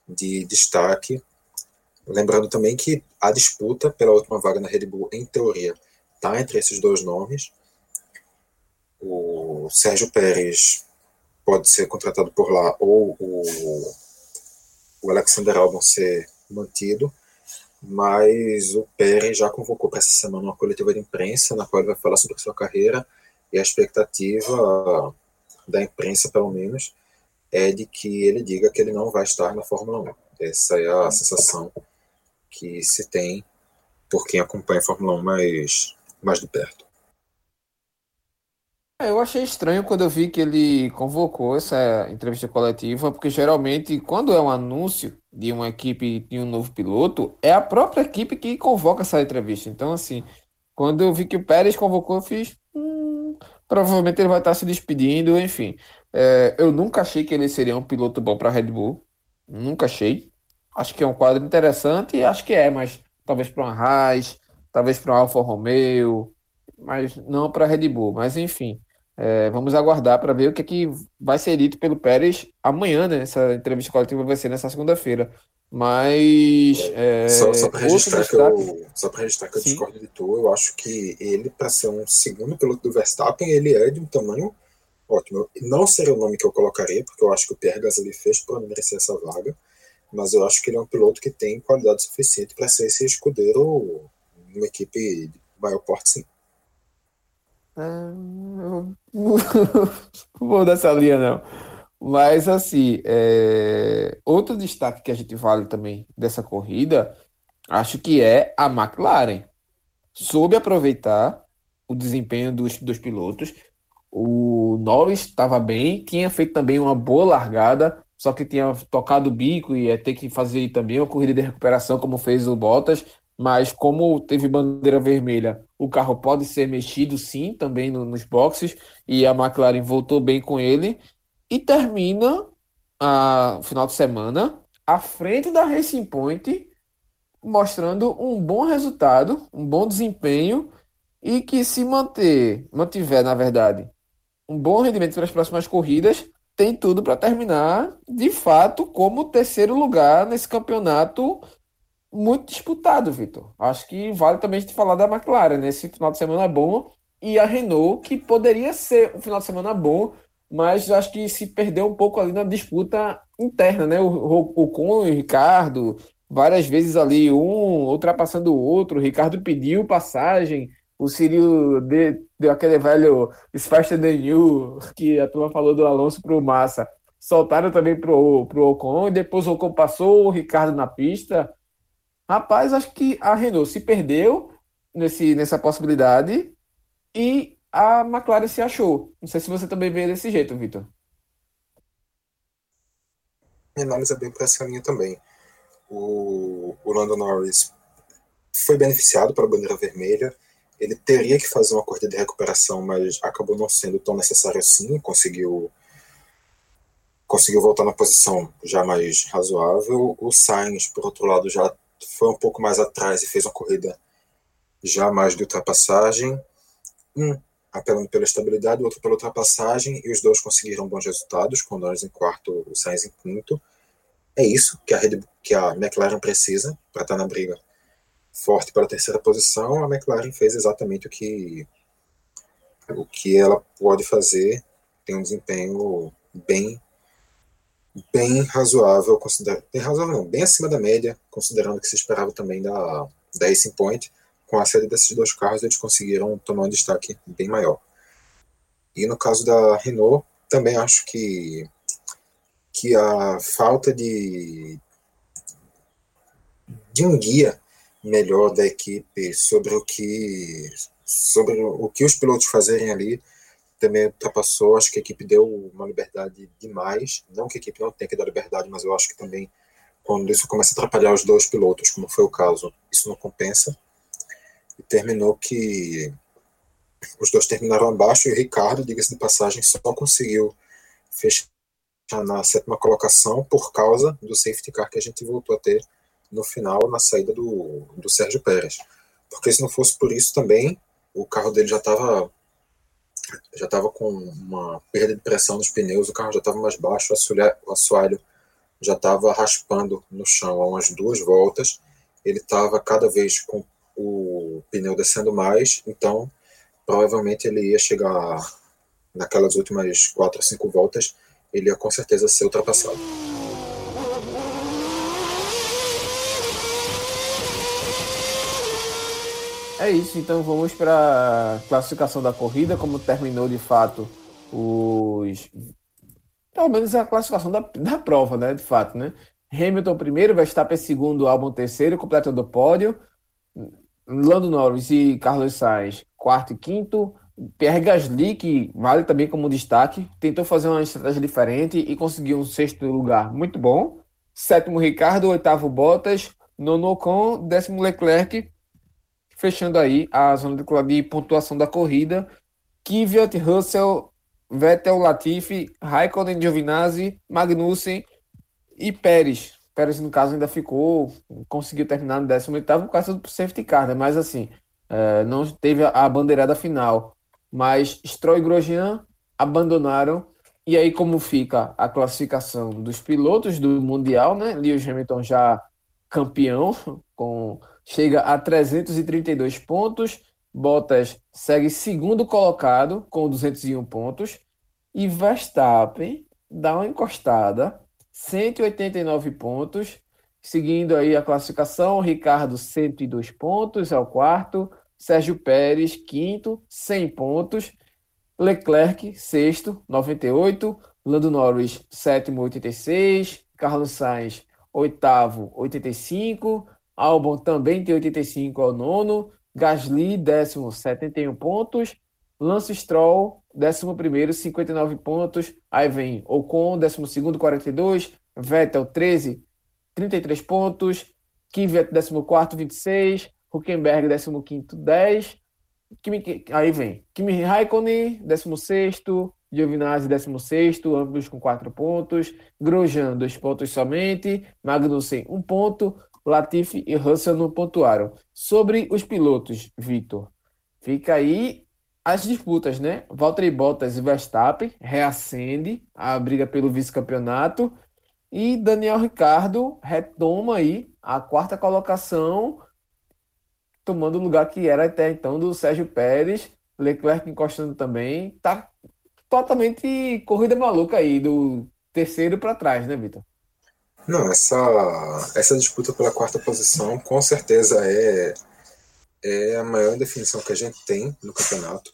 de destaque. Lembrando também que a disputa pela última vaga na Red Bull, em teoria, está entre esses dois nomes. O Sérgio Pérez pode ser contratado por lá ou o, o Alexander Albon ser mantido, mas o Pérez já convocou para essa semana uma coletiva de imprensa na qual ele vai falar sobre sua carreira e a expectativa da imprensa, pelo menos, é de que ele diga que ele não vai estar na Fórmula 1. Essa é a sensação que se tem por quem acompanha a Fórmula 1 mais, mais de perto. É, eu achei estranho quando eu vi que ele convocou essa entrevista coletiva, porque geralmente, quando é um anúncio de uma equipe de um novo piloto, é a própria equipe que convoca essa entrevista. Então, assim, quando eu vi que o Pérez convocou, eu fiz. Hum, provavelmente ele vai estar se despedindo, enfim. É, eu nunca achei que ele seria um piloto bom para Red Bull. Nunca achei. Acho que é um quadro interessante e acho que é, mas talvez para uma Haas, talvez para um Alfa Romeo, mas não para Red Bull. Mas enfim. É, vamos aguardar para ver o que, é que vai ser dito pelo Pérez amanhã, né? Essa entrevista coletiva vai ser nessa segunda-feira. Mas. É, só só para registrar, que eu, só registrar que eu discordo de tu, eu acho que ele, para ser um segundo piloto do Verstappen, ele é de um tamanho ótimo. Não seria o nome que eu colocaria, porque eu acho que o Pierre Gasly fez para merecer essa vaga, mas eu acho que ele é um piloto que tem qualidade suficiente para ser esse escudeiro numa equipe de maior porte, sim. Não vou dessa linha, não. Mas, assim, é... outro destaque que a gente vale também dessa corrida, acho que é a McLaren. Soube aproveitar o desempenho dos, dos pilotos. O Norris estava bem, tinha feito também uma boa largada, só que tinha tocado o bico e ia ter que fazer também uma corrida de recuperação, como fez o Bottas mas como teve bandeira vermelha, o carro pode ser mexido sim, também no, nos boxes, e a McLaren voltou bem com ele, e termina a final de semana à frente da Racing Point, mostrando um bom resultado, um bom desempenho, e que se manter, mantiver, na verdade, um bom rendimento para as próximas corridas, tem tudo para terminar, de fato, como terceiro lugar nesse campeonato muito disputado, Vitor. Acho que vale também a gente falar da McLaren né? final de semana bom e a Renault, que poderia ser um final de semana bom, mas acho que se perdeu um pouco ali na disputa interna, né? O, o, o Con e o Ricardo, várias vezes ali, um ultrapassando o outro, o Ricardo pediu passagem, o Círio deu, deu aquele velho faster than you, que a turma falou do Alonso para o Massa. Soltaram também pro, pro Ocon, e depois o Ocon passou o Ricardo na pista. Rapaz, acho que a Renault se perdeu nesse, nessa possibilidade e a McLaren se achou. Não sei se você também vê desse jeito, Vitor. Minha análise é bem para essa linha também. O, o Lando Norris foi beneficiado pela bandeira vermelha. Ele teria que fazer uma corrida de recuperação, mas acabou não sendo tão necessário assim. Conseguiu conseguiu voltar na posição já mais razoável. O Sainz, por outro lado, já foi um pouco mais atrás e fez uma corrida já mais de ultrapassagem. Um apelando pela estabilidade, o outro pela ultrapassagem, e os dois conseguiram bons resultados, com o Norris em quarto, o Sainz em quinto. É isso que a, Red, que a McLaren precisa para estar na briga forte para a terceira posição. A McLaren fez exatamente o que, o que ela pode fazer, tem um desempenho bem bem razoável, considera bem razoável não, bem acima da média, considerando que se esperava também da, da Racing Point. Com a saída desses dois carros, eles conseguiram tomar um destaque bem maior. E no caso da Renault, também acho que, que a falta de, de um guia melhor da equipe sobre o que sobre o que os pilotos fazerem ali também ultrapassou. Acho que a equipe deu uma liberdade demais. Não que a equipe não tenha que dar liberdade, mas eu acho que também quando isso começa a atrapalhar os dois pilotos, como foi o caso, isso não compensa. E terminou que os dois terminaram abaixo e o Ricardo, diga-se de passagem, só conseguiu fechar na sétima colocação por causa do safety car que a gente voltou a ter no final, na saída do, do Sérgio Pérez. Porque se não fosse por isso também, o carro dele já estava já estava com uma perda de pressão nos pneus, o carro já estava mais baixo, o assoalho já estava raspando no chão há umas duas voltas, ele estava cada vez com o pneu descendo mais, então provavelmente ele ia chegar naquelas últimas quatro ou cinco voltas, ele ia com certeza ser ultrapassado. É isso, então vamos para classificação da corrida, como terminou de fato os. Pelo menos a classificação da, da prova, né? De fato, né? Hamilton primeiro, Verstappen segundo, Albon terceiro, completando o pódio. Lando Norris e Carlos Sainz quarto e quinto. Pierre Gasly, que vale também como destaque, tentou fazer uma estratégia diferente e conseguiu um sexto lugar muito bom. Sétimo Ricardo, oitavo Bottas, nono Ocon, décimo Leclerc, fechando aí a zona de pontuação da corrida. Kvyat, Russell, Vettel, Latifi, Raikkonen, Giovinazzi, Magnussen e Pérez. Pérez, no caso, ainda ficou, conseguiu terminar no 18 por causa do safety car, né? mas assim, é, não teve a bandeirada final. Mas Stroll e Grosjean abandonaram. E aí, como fica a classificação dos pilotos do Mundial, né? Lewis Hamilton já campeão, com chega a 332 pontos. Bottas segue segundo colocado com 201 pontos. E Verstappen dá uma encostada, 189 pontos. Seguindo aí a classificação, Ricardo 102 pontos, é o quarto. Sérgio Pérez, quinto, 100 pontos. Leclerc, sexto, 98. Lando Norris, sétimo, 86. Carlos Sainz, oitavo, 85. Albon também tem 85 ao nono. Gasly, décimo, 71 pontos. Lance Stroll, décimo primeiro, 59 pontos. Aí vem Ocon, décimo segundo, 42. Vettel, 13, 33 pontos. Kvyat, décimo quarto, 26. Huckenberg, 15 10. Kimi, aí vem Kimi Raikkonen, 16 Giovinazzi, 16 ambos com 4 pontos. Grosjean, 2 pontos somente. Magnussen, 1 um ponto. Latifi e Russell não pontuaram. Sobre os pilotos, Vitor, fica aí as disputas, né? Valtteri Bottas e Verstappen reacende a briga pelo vice-campeonato e Daniel Ricardo retoma aí a quarta colocação tomando o lugar que era até então do Sérgio Pérez, Leclerc encostando também. Tá totalmente corrida maluca aí, do terceiro para trás, né, Vitor? Não, essa, essa disputa pela quarta posição com certeza é, é a maior definição que a gente tem no campeonato.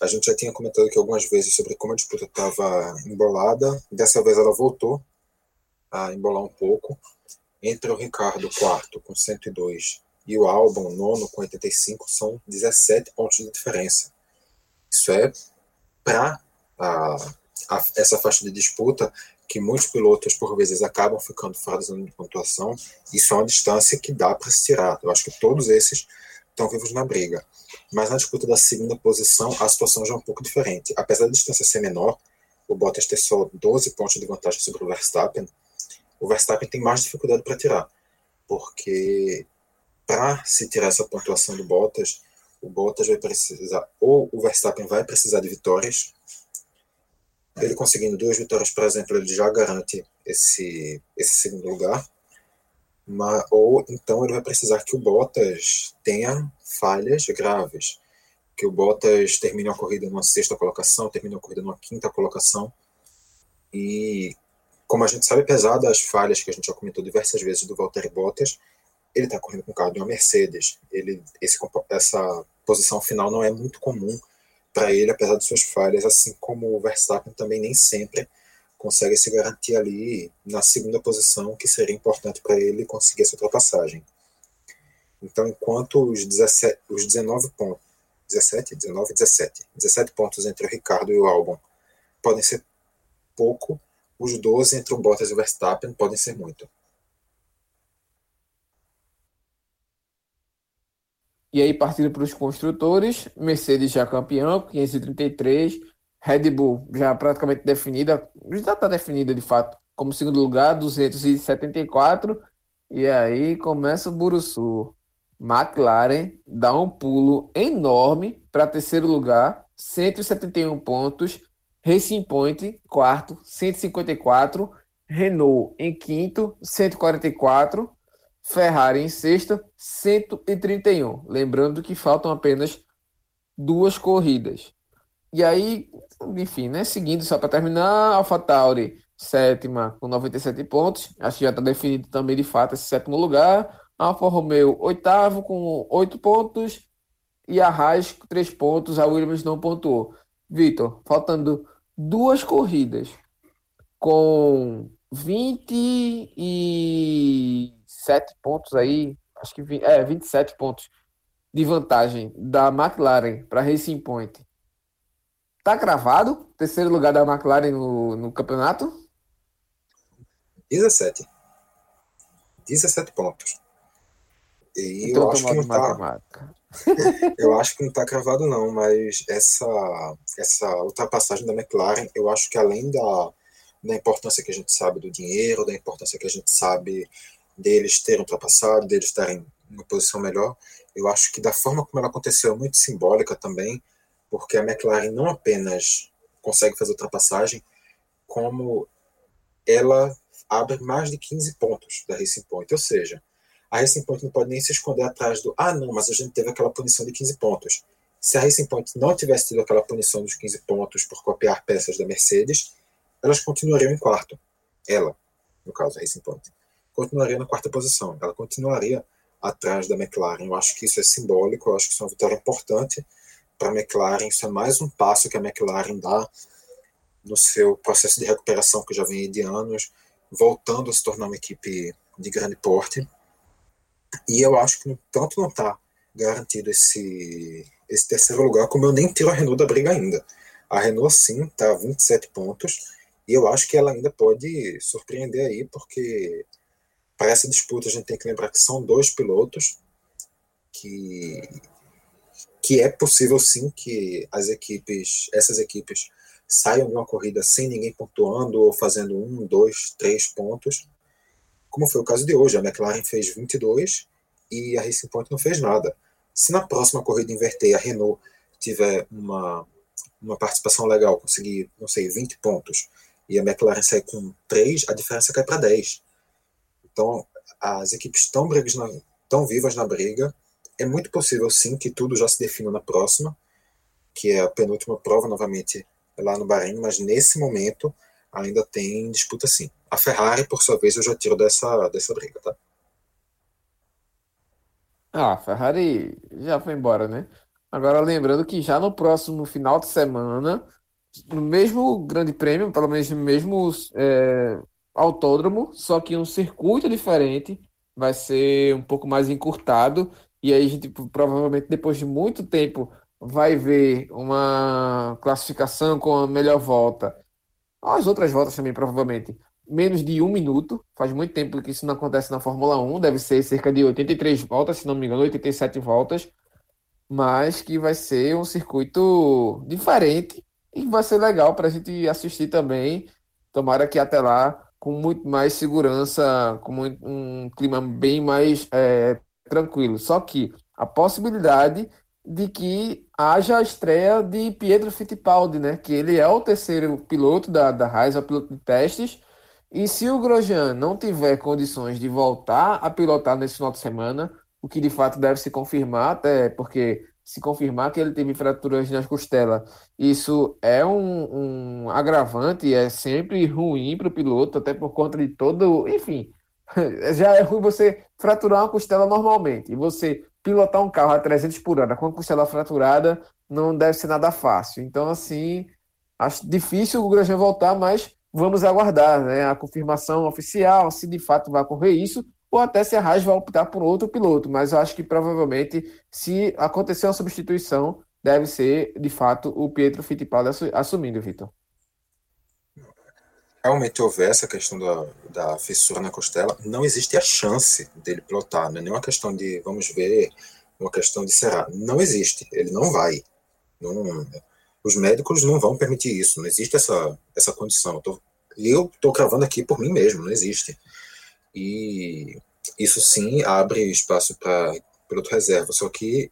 A gente já tinha comentado aqui algumas vezes sobre como a disputa estava embolada. Dessa vez ela voltou a embolar um pouco. Entre o Ricardo, quarto, com 102, e o álbum nono com 85 são 17 pontos de diferença. Isso é para essa faixa de disputa que muitos pilotos por vezes acabam ficando fora da zona de pontuação. Isso é uma distância que dá para se tirar. Eu acho que todos esses estão vivos na briga. Mas na disputa da segunda posição, a situação já é um pouco diferente. Apesar da distância ser menor, o Bottas ter só 12 pontos de vantagem sobre o Verstappen, o Verstappen tem mais dificuldade para tirar, porque para se tirar essa pontuação do Bottas, o Bottas vai precisar, ou o Verstappen vai precisar de vitórias. Ele conseguindo duas vitórias, por exemplo, ele já garante esse, esse segundo lugar. Mas, ou então ele vai precisar que o Bottas tenha falhas graves. Que o Bottas termine a corrida numa sexta colocação, termine a corrida numa quinta colocação. E, como a gente sabe, apesar das falhas que a gente já comentou diversas vezes do Valtteri Bottas, ele está correndo com o carro de uma Mercedes. Ele, esse, essa posição final não é muito comum para ele, apesar de suas falhas, assim como o Verstappen também nem sempre consegue se garantir ali na segunda posição, que seria importante para ele conseguir essa ultrapassagem. Então, enquanto os, 17, os 19 pontos, 17, 19, 17, 17 pontos entre o Ricardo e o Albon podem ser pouco, os 12 entre o Bottas e o Verstappen podem ser muito. E aí, partindo para os construtores, Mercedes já campeão, 533. Red Bull já praticamente definida, já está definida de fato, como segundo lugar, 274. E aí começa o Buruçu. McLaren dá um pulo enorme para terceiro lugar, 171 pontos. Racing Point, quarto, 154. Renault em quinto, 144. Ferrari em sexta, 131. Lembrando que faltam apenas duas corridas. E aí, enfim, né? Seguindo, só para terminar, AlphaTauri, sétima, com 97 pontos. Acho que já está definido também, de fato, esse sétimo lugar. Alfa Romeo, oitavo, com oito pontos. E a Haas, três pontos. A Williams não pontuou. Vitor, faltando duas corridas com 20 e 27 pontos aí, acho que é, 27 pontos de vantagem da McLaren para Racing Point tá cravado? Terceiro lugar da McLaren no, no campeonato? 17. 17 pontos. E então, eu acho que não tá. eu acho que não tá cravado, não, mas essa, essa ultrapassagem da McLaren, eu acho que além da, da importância que a gente sabe do dinheiro, da importância que a gente sabe deles terem ultrapassado, deles estarem em uma posição melhor, eu acho que da forma como ela aconteceu, muito simbólica também, porque a McLaren não apenas consegue fazer ultrapassagem, como ela abre mais de 15 pontos da Racing Point. Ou seja, a Racing Point não pode nem se esconder atrás do ah, não, mas a gente teve aquela punição de 15 pontos. Se a Racing Point não tivesse tido aquela punição dos 15 pontos por copiar peças da Mercedes, elas continuariam em quarto. Ela, no caso, a Racing Point, continuaria na quarta posição. Ela continuaria atrás da McLaren. Eu acho que isso é simbólico, eu acho que isso é uma vitória importante para a McLaren. Isso é mais um passo que a McLaren dá no seu processo de recuperação que já vem de anos, voltando a se tornar uma equipe de grande porte. E eu acho que tanto não está garantido esse, esse terceiro lugar, como eu nem tiro a Renault da briga ainda. A Renault, sim, está a 27 pontos, e eu acho que ela ainda pode surpreender aí, porque para essa disputa a gente tem que lembrar que são dois pilotos que que é possível sim que as equipes, essas equipes, saiam de uma corrida sem ninguém pontuando ou fazendo um, dois, três pontos, como foi o caso de hoje. A McLaren fez 22 e a Racing Point não fez nada. Se na próxima corrida inverter a Renault tiver uma, uma participação legal, conseguir, não sei, 20 pontos, e a McLaren sair com 3, a diferença cai para 10. Então, as equipes estão, estão vivas na briga, é muito possível, sim, que tudo já se defina na próxima, que é a penúltima prova, novamente, lá no Bahrein, mas nesse momento ainda tem disputa sim. A Ferrari, por sua vez, eu já tiro dessa, dessa briga, tá? Ah, a Ferrari já foi embora, né? Agora lembrando que já no próximo final de semana, no mesmo Grande Prêmio, pelo menos no mesmo é, autódromo, só que um circuito diferente, vai ser um pouco mais encurtado e aí a gente provavelmente depois de muito tempo vai ver uma classificação com a melhor volta. As outras voltas também, provavelmente. Menos de um minuto. Faz muito tempo que isso não acontece na Fórmula 1. Deve ser cerca de 83 voltas, se não me engano, 87 voltas. Mas que vai ser um circuito diferente e vai ser legal para a gente assistir também. Tomara que até lá, com muito mais segurança, com um clima bem mais é, tranquilo. Só que a possibilidade de que haja a estreia de Pietro Fittipaldi, né? Que ele é o terceiro piloto da, da Haas, é o piloto de testes. E se o Grosjean não tiver condições de voltar a pilotar nesse final de semana, o que de fato deve se confirmar, até porque se confirmar que ele teve fraturas nas costelas, isso é um, um agravante, é sempre ruim para o piloto, até por conta de todo. Enfim, já é ruim você fraturar uma costela normalmente. E você pilotar um carro a 300 por hora com a costela fraturada não deve ser nada fácil. Então, assim, acho difícil o Grosjean voltar, mas vamos aguardar né, a confirmação oficial, se de fato vai ocorrer isso, ou até se a Haas vai optar por outro piloto. Mas eu acho que provavelmente, se acontecer uma substituição, deve ser de fato o Pietro Fittipaldi assumindo, Vitor realmente houver essa questão da, da fissura na costela, não existe a chance dele pilotar. Não é nenhuma questão de, vamos ver, uma questão de será. Não existe. Ele não vai. Não, os médicos não vão permitir isso. Não existe essa, essa condição. E eu estou cravando aqui por mim mesmo. Não existe. E isso sim abre espaço para piloto reserva. Só que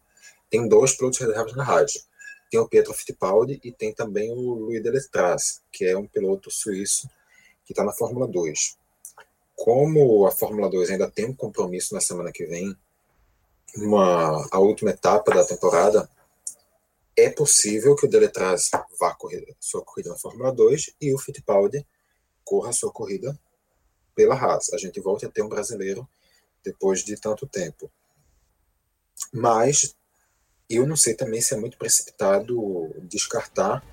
tem dois pilotos reservas na rádio. Tem o Pietro Fittipaldi e tem também o Louis Deletraz, que é um piloto suíço que está na Fórmula 2. Como a Fórmula 2 ainda tem um compromisso na semana que vem, uma, a última etapa da temporada, é possível que o Deletraz vá correr sua corrida na Fórmula 2 e o Fittipaldi corra sua corrida pela Haas. A gente volta a ter um brasileiro depois de tanto tempo. Mas eu não sei também se é muito precipitado descartar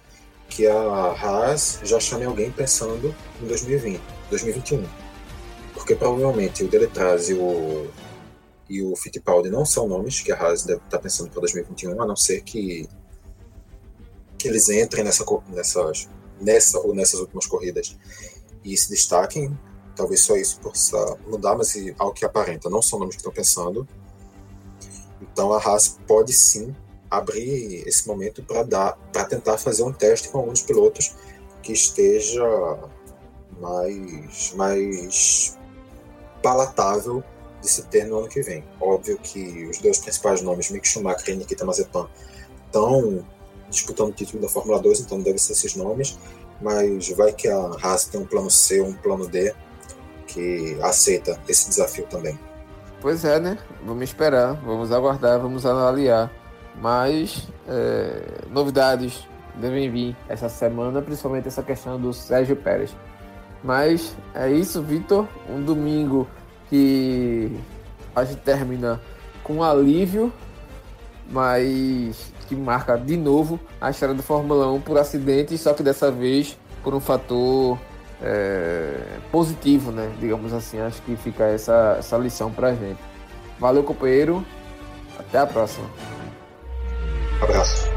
que a Haas já chame alguém pensando em 2020, 2021. Porque provavelmente o Deletraz e o, e o Fittipaldi não são nomes que a Haas deve estar pensando para 2021, a não ser que, que eles entrem nessa, nessas, nessa ou nessas últimas corridas e se destaquem. Talvez só isso possa mudar, mas ao que aparenta, não são nomes que estão pensando. Então a Haas pode sim abrir esse momento para dar, para tentar fazer um teste com alguns pilotos que esteja mais, mais palatável de se ter no ano que vem. Óbvio que os dois principais nomes, Mick Schumacher e Nikita Mazepin, estão disputando o título da Fórmula 2, então devem ser esses nomes, mas vai que a Haas tem um plano C, um plano D, que aceita esse desafio também. Pois é, né? Vamos esperar, vamos aguardar, vamos avaliar. Mas é, novidades devem vir essa semana, principalmente essa questão do Sérgio Pérez. Mas é isso, Vitor. Um domingo que a gente termina com alívio, mas que marca de novo a história da Fórmula 1 por acidente, só que dessa vez por um fator é, positivo, né? Digamos assim. Acho que fica essa, essa lição pra gente. Valeu, companheiro. Até a próxima. Abraço.